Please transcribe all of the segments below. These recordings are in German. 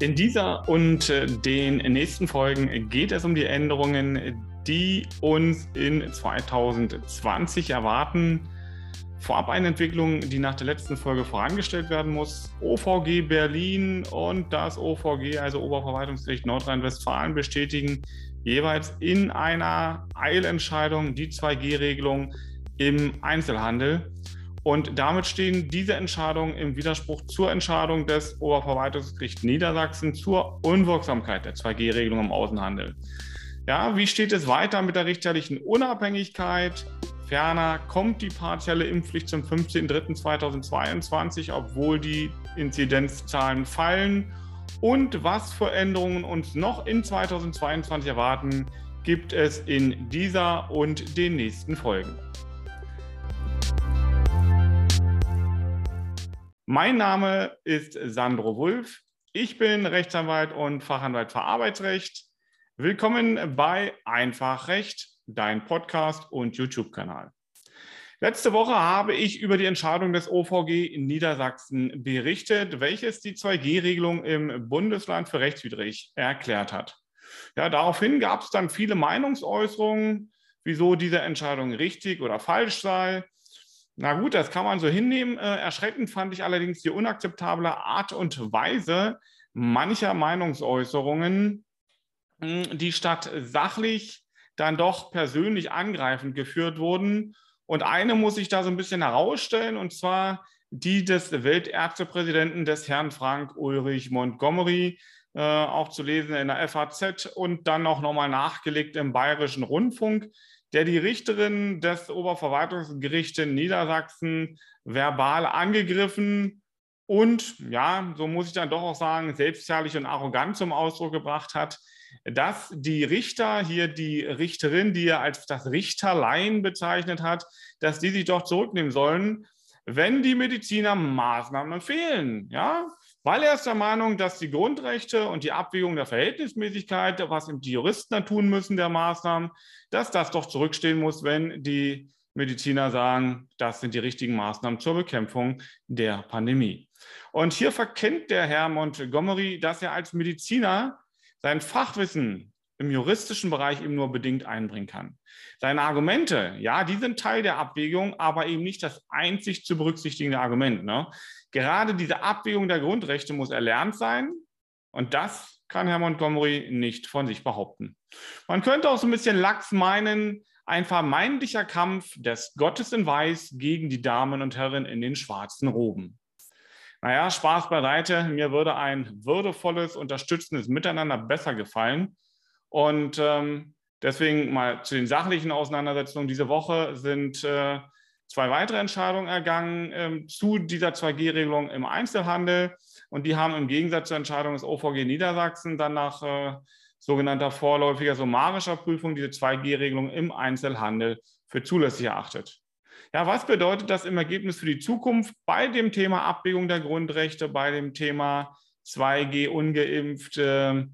In dieser und äh, den nächsten Folgen geht es um die Änderungen, die uns in 2020 erwarten. Vorab eine Entwicklung, die nach der letzten Folge vorangestellt werden muss. OVG Berlin und das OVG, also Oberverwaltungsgericht Nordrhein-Westfalen, bestätigen jeweils in einer Eilentscheidung die 2G-Regelung im Einzelhandel. Und damit stehen diese Entscheidungen im Widerspruch zur Entscheidung des Oberverwaltungsgerichts Niedersachsen zur Unwirksamkeit der 2G-Regelung im Außenhandel. Ja, wie steht es weiter mit der richterlichen Unabhängigkeit? Ferner kommt die partielle Impfpflicht zum 15.03.2022, obwohl die Inzidenzzahlen fallen. Und was für Änderungen uns noch in 2022 erwarten, gibt es in dieser und den nächsten Folgen. Mein Name ist Sandro Wulff. Ich bin Rechtsanwalt und Fachanwalt für Arbeitsrecht. Willkommen bei Einfachrecht, dein Podcast und YouTube-Kanal. Letzte Woche habe ich über die Entscheidung des OVG in Niedersachsen berichtet, welches die 2G-Regelung im Bundesland für rechtswidrig erklärt hat. Ja, daraufhin gab es dann viele Meinungsäußerungen, wieso diese Entscheidung richtig oder falsch sei. Na gut, das kann man so hinnehmen. Äh, erschreckend fand ich allerdings die unakzeptable Art und Weise mancher Meinungsäußerungen, hm, die statt sachlich dann doch persönlich angreifend geführt wurden. Und eine muss ich da so ein bisschen herausstellen, und zwar die des Weltärztepräsidenten des Herrn Frank Ulrich Montgomery, äh, auch zu lesen in der FAZ und dann auch nochmal nachgelegt im Bayerischen Rundfunk der die Richterin des Oberverwaltungsgerichts in Niedersachsen verbal angegriffen und, ja, so muss ich dann doch auch sagen, selbstherrlich und arrogant zum Ausdruck gebracht hat, dass die Richter, hier die Richterin, die er als das Richterlein bezeichnet hat, dass die sich doch zurücknehmen sollen, wenn die Mediziner Maßnahmen empfehlen. Ja, weil er ist der Meinung, dass die Grundrechte und die Abwägung der Verhältnismäßigkeit, was die Juristen tun müssen, der Maßnahmen, dass das doch zurückstehen muss, wenn die Mediziner sagen, das sind die richtigen Maßnahmen zur Bekämpfung der Pandemie. Und hier verkennt der Herr Montgomery, dass er als Mediziner sein Fachwissen im juristischen Bereich eben nur bedingt einbringen kann. Seine Argumente, ja, die sind Teil der Abwägung, aber eben nicht das einzig zu berücksichtigende Argument. Ne? Gerade diese Abwägung der Grundrechte muss erlernt sein und das kann Herr Montgomery nicht von sich behaupten. Man könnte auch so ein bisschen lax meinen, ein vermeintlicher Kampf des Gottes in Weiß gegen die Damen und Herren in den schwarzen Roben. Naja, Spaß beiseite. Mir würde ein würdevolles, unterstützendes Miteinander besser gefallen. Und ähm, deswegen mal zu den sachlichen Auseinandersetzungen. Diese Woche sind äh, zwei weitere Entscheidungen ergangen ähm, zu dieser 2G-Regelung im Einzelhandel. Und die haben im Gegensatz zur Entscheidung des OVG Niedersachsen dann nach äh, sogenannter vorläufiger summarischer Prüfung diese 2G-Regelung im Einzelhandel für zulässig erachtet. Ja, was bedeutet das im Ergebnis für die Zukunft bei dem Thema Abwägung der Grundrechte, bei dem Thema 2G ungeimpft, äh,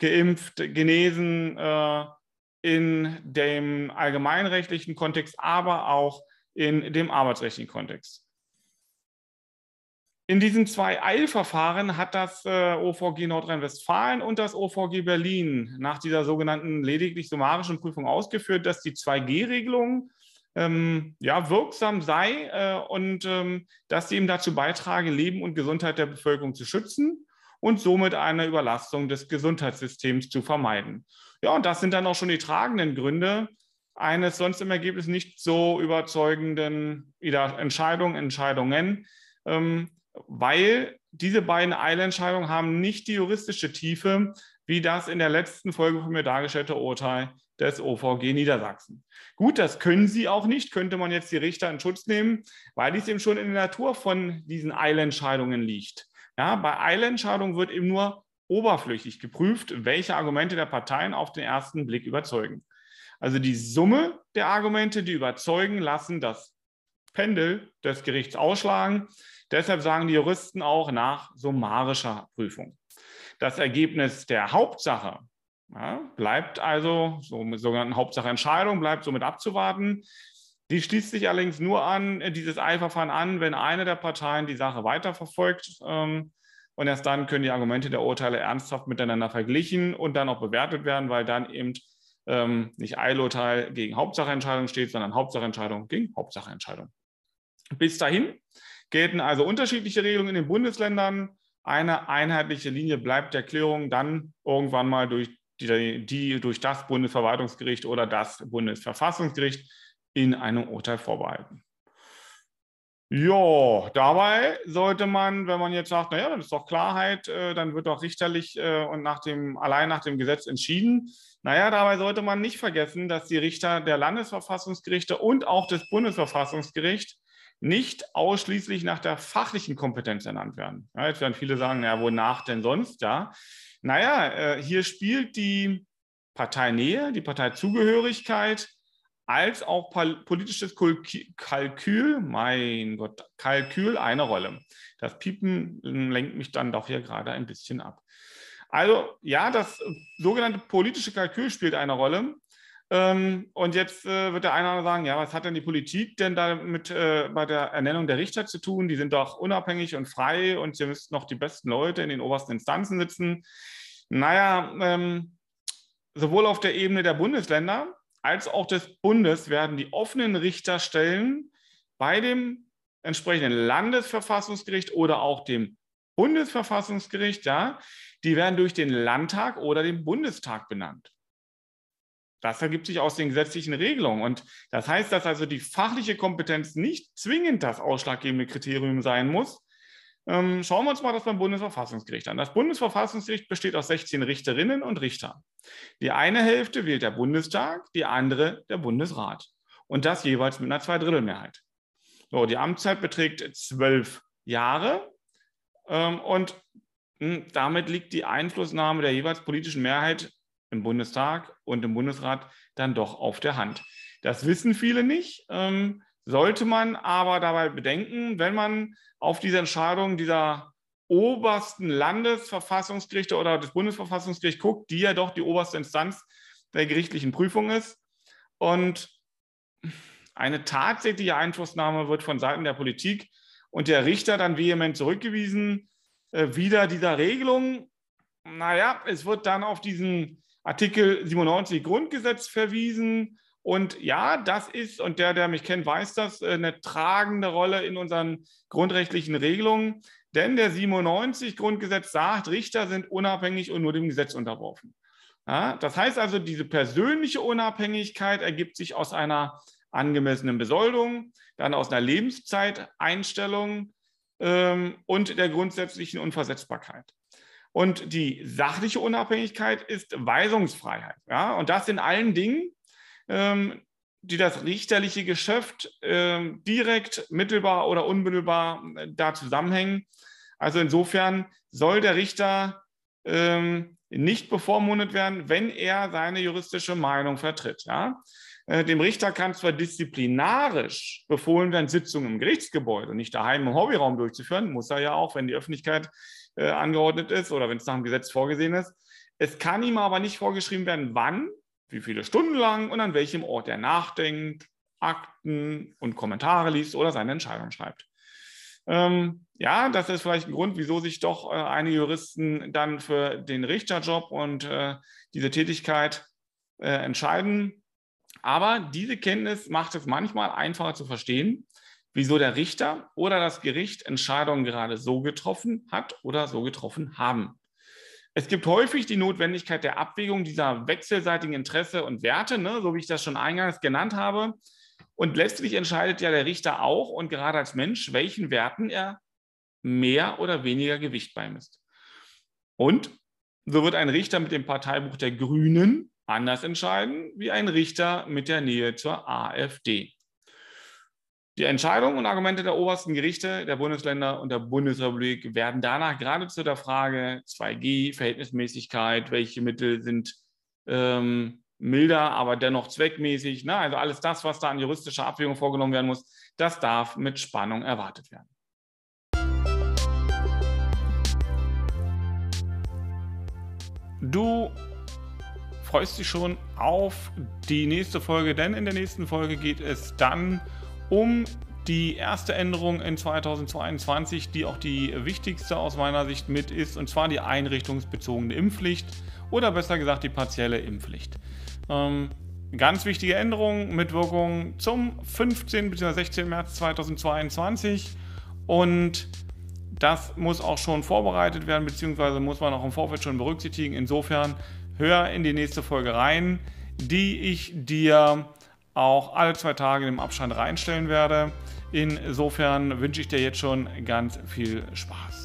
geimpft, genesen äh, in dem allgemeinrechtlichen Kontext, aber auch in dem arbeitsrechtlichen Kontext. In diesen zwei Eilverfahren hat das äh, OVG Nordrhein-Westfalen und das OVG Berlin nach dieser sogenannten lediglich summarischen Prüfung ausgeführt, dass die 2G-Regelung ähm, ja, wirksam sei äh, und ähm, dass sie eben dazu beitrage, Leben und Gesundheit der Bevölkerung zu schützen und somit eine Überlastung des Gesundheitssystems zu vermeiden. Ja, und das sind dann auch schon die tragenden Gründe, eines sonst im Ergebnis nicht so überzeugenden Entscheidungen, Entscheidungen, ähm, weil diese beiden Eilentscheidungen haben nicht die juristische Tiefe, wie das in der letzten Folge von mir dargestellte Urteil des OVG Niedersachsen. Gut, das können sie auch nicht, könnte man jetzt die Richter in Schutz nehmen, weil dies eben schon in der Natur von diesen Eilentscheidungen liegt. Ja, bei Eilentscheidungen wird eben nur oberflächlich geprüft, welche Argumente der Parteien auf den ersten Blick überzeugen. Also die Summe der Argumente, die überzeugen, lassen das Pendel des Gerichts ausschlagen. Deshalb sagen die Juristen auch nach summarischer Prüfung. Das Ergebnis der Hauptsache ja, bleibt also, so mit sogenannten Hauptsacheentscheidung, bleibt somit abzuwarten. Die schließt sich allerdings nur an, dieses Eilverfahren an, wenn eine der Parteien die Sache weiterverfolgt. Ähm, Und erst dann können die Argumente der Urteile ernsthaft miteinander verglichen und dann auch bewertet werden, weil dann eben ähm, nicht Eilurteil gegen Hauptsacheentscheidung steht, sondern Hauptsacheentscheidung gegen Hauptsacheentscheidung. Bis dahin gelten also unterschiedliche Regelungen in den Bundesländern. Eine einheitliche Linie bleibt der Klärung dann irgendwann mal durch die, die durch das Bundesverwaltungsgericht oder das Bundesverfassungsgericht in einem Urteil vorbehalten. Ja, dabei sollte man, wenn man jetzt sagt, naja, das ist doch Klarheit, äh, dann wird doch richterlich äh, und nach dem, allein nach dem Gesetz entschieden. Naja, dabei sollte man nicht vergessen, dass die Richter der Landesverfassungsgerichte und auch des Bundesverfassungsgerichts nicht ausschließlich nach der fachlichen Kompetenz ernannt werden. Ja, jetzt werden viele sagen, naja, wonach denn sonst? Ja, naja, äh, hier spielt die Parteinähe, die Parteizugehörigkeit als auch politisches Kalkül, mein Gott, Kalkül eine Rolle. Das Piepen lenkt mich dann doch hier gerade ein bisschen ab. Also ja, das sogenannte politische Kalkül spielt eine Rolle. Ähm, und jetzt äh, wird der eine sagen, ja, was hat denn die Politik denn damit äh, bei der Ernennung der Richter zu tun? Die sind doch unabhängig und frei und sie müssten noch die besten Leute in den obersten Instanzen sitzen. Naja, ähm, sowohl auf der Ebene der Bundesländer als auch des Bundes werden die offenen Richterstellen bei dem entsprechenden Landesverfassungsgericht oder auch dem Bundesverfassungsgericht, ja, die werden durch den Landtag oder den Bundestag benannt. Das ergibt sich aus den gesetzlichen Regelungen. Und das heißt, dass also die fachliche Kompetenz nicht zwingend das ausschlaggebende Kriterium sein muss. Ähm, schauen wir uns mal das beim Bundesverfassungsgericht an. Das Bundesverfassungsgericht besteht aus 16 Richterinnen und Richtern. Die eine Hälfte wählt der Bundestag, die andere der Bundesrat. Und das jeweils mit einer Zweidrittelmehrheit. So, die Amtszeit beträgt zwölf Jahre. Ähm, und hm, damit liegt die Einflussnahme der jeweils politischen Mehrheit im Bundestag und im Bundesrat dann doch auf der Hand. Das wissen viele nicht, ähm, sollte man aber dabei bedenken, wenn man auf diese Entscheidung dieser obersten Landesverfassungsgerichte oder des Bundesverfassungsgerichts guckt, die ja doch die oberste Instanz der gerichtlichen Prüfung ist. Und eine tatsächliche Einflussnahme wird von Seiten der Politik und der Richter dann vehement zurückgewiesen. Äh, wieder dieser Regelung, naja, es wird dann auf diesen Artikel 97 Grundgesetz verwiesen. Und ja, das ist, und der, der mich kennt, weiß das, äh, eine tragende Rolle in unseren grundrechtlichen Regelungen. Denn der 97 Grundgesetz sagt, Richter sind unabhängig und nur dem Gesetz unterworfen. Ja, das heißt also, diese persönliche Unabhängigkeit ergibt sich aus einer angemessenen Besoldung, dann aus einer Lebenszeiteinstellung ähm, und der grundsätzlichen Unversetzbarkeit. Und die sachliche Unabhängigkeit ist Weisungsfreiheit. Ja? Und das in allen Dingen, die das richterliche Geschäft ähm, direkt, mittelbar oder unmittelbar äh, da zusammenhängen. Also insofern soll der Richter ähm, nicht bevormundet werden, wenn er seine juristische Meinung vertritt. Ja? Äh, dem Richter kann zwar disziplinarisch befohlen werden, Sitzungen im Gerichtsgebäude nicht daheim im Hobbyraum durchzuführen, muss er ja auch, wenn die Öffentlichkeit äh, angeordnet ist oder wenn es nach dem Gesetz vorgesehen ist. Es kann ihm aber nicht vorgeschrieben werden, wann, wie viele Stunden lang und an welchem Ort er nachdenkt, Akten und Kommentare liest oder seine Entscheidung schreibt. Ähm, ja, das ist vielleicht ein Grund, wieso sich doch äh, einige Juristen dann für den Richterjob und äh, diese Tätigkeit äh, entscheiden. Aber diese Kenntnis macht es manchmal einfacher zu verstehen, wieso der Richter oder das Gericht Entscheidungen gerade so getroffen hat oder so getroffen haben. Es gibt häufig die Notwendigkeit der Abwägung dieser wechselseitigen Interesse und Werte, ne, so wie ich das schon eingangs genannt habe. Und letztlich entscheidet ja der Richter auch und gerade als Mensch, welchen Werten er mehr oder weniger Gewicht beimisst. Und so wird ein Richter mit dem Parteibuch der Grünen anders entscheiden wie ein Richter mit der Nähe zur AfD. Die Entscheidungen und Argumente der obersten Gerichte der Bundesländer und der Bundesrepublik werden danach gerade zu der Frage 2G, Verhältnismäßigkeit, welche Mittel sind ähm, milder, aber dennoch zweckmäßig. Ne? Also alles das, was da an juristischer Abwägung vorgenommen werden muss, das darf mit Spannung erwartet werden. Du freust dich schon auf die nächste Folge, denn in der nächsten Folge geht es dann um die erste Änderung in 2022, die auch die wichtigste aus meiner Sicht mit ist, und zwar die einrichtungsbezogene Impfpflicht oder besser gesagt die partielle Impfpflicht. Ähm, ganz wichtige Änderung mit Wirkung zum 15. bzw. 16. März 2022 und das muss auch schon vorbereitet werden, beziehungsweise muss man auch im Vorfeld schon berücksichtigen. Insofern hör in die nächste Folge rein, die ich dir auch alle zwei Tage im Abstand reinstellen werde. Insofern wünsche ich dir jetzt schon ganz viel Spaß.